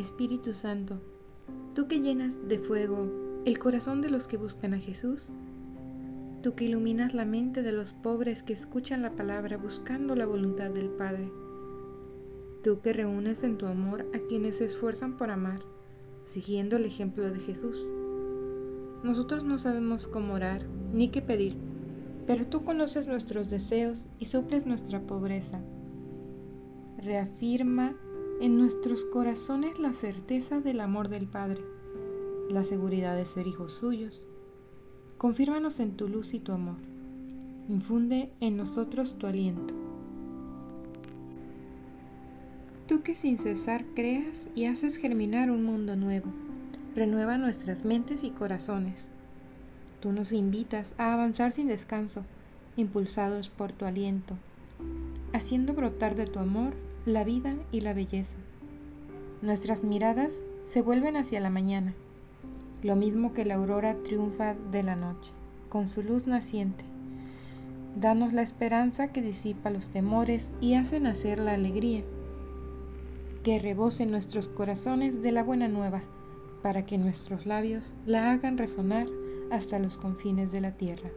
Espíritu Santo, tú que llenas de fuego el corazón de los que buscan a Jesús, tú que iluminas la mente de los pobres que escuchan la palabra buscando la voluntad del Padre, tú que reúnes en tu amor a quienes se esfuerzan por amar, siguiendo el ejemplo de Jesús. Nosotros no sabemos cómo orar ni qué pedir, pero tú conoces nuestros deseos y suples nuestra pobreza. Reafirma en nuestros corazones la certeza del amor del Padre, la seguridad de ser hijos suyos. Confírmanos en tu luz y tu amor. Infunde en nosotros tu aliento. Tú que sin cesar creas y haces germinar un mundo nuevo, renueva nuestras mentes y corazones. Tú nos invitas a avanzar sin descanso, impulsados por tu aliento, haciendo brotar de tu amor la vida y la belleza. Nuestras miradas se vuelven hacia la mañana, lo mismo que la aurora triunfa de la noche, con su luz naciente. Danos la esperanza que disipa los temores y hace nacer la alegría. Que rebose nuestros corazones de la buena nueva, para que nuestros labios la hagan resonar hasta los confines de la tierra.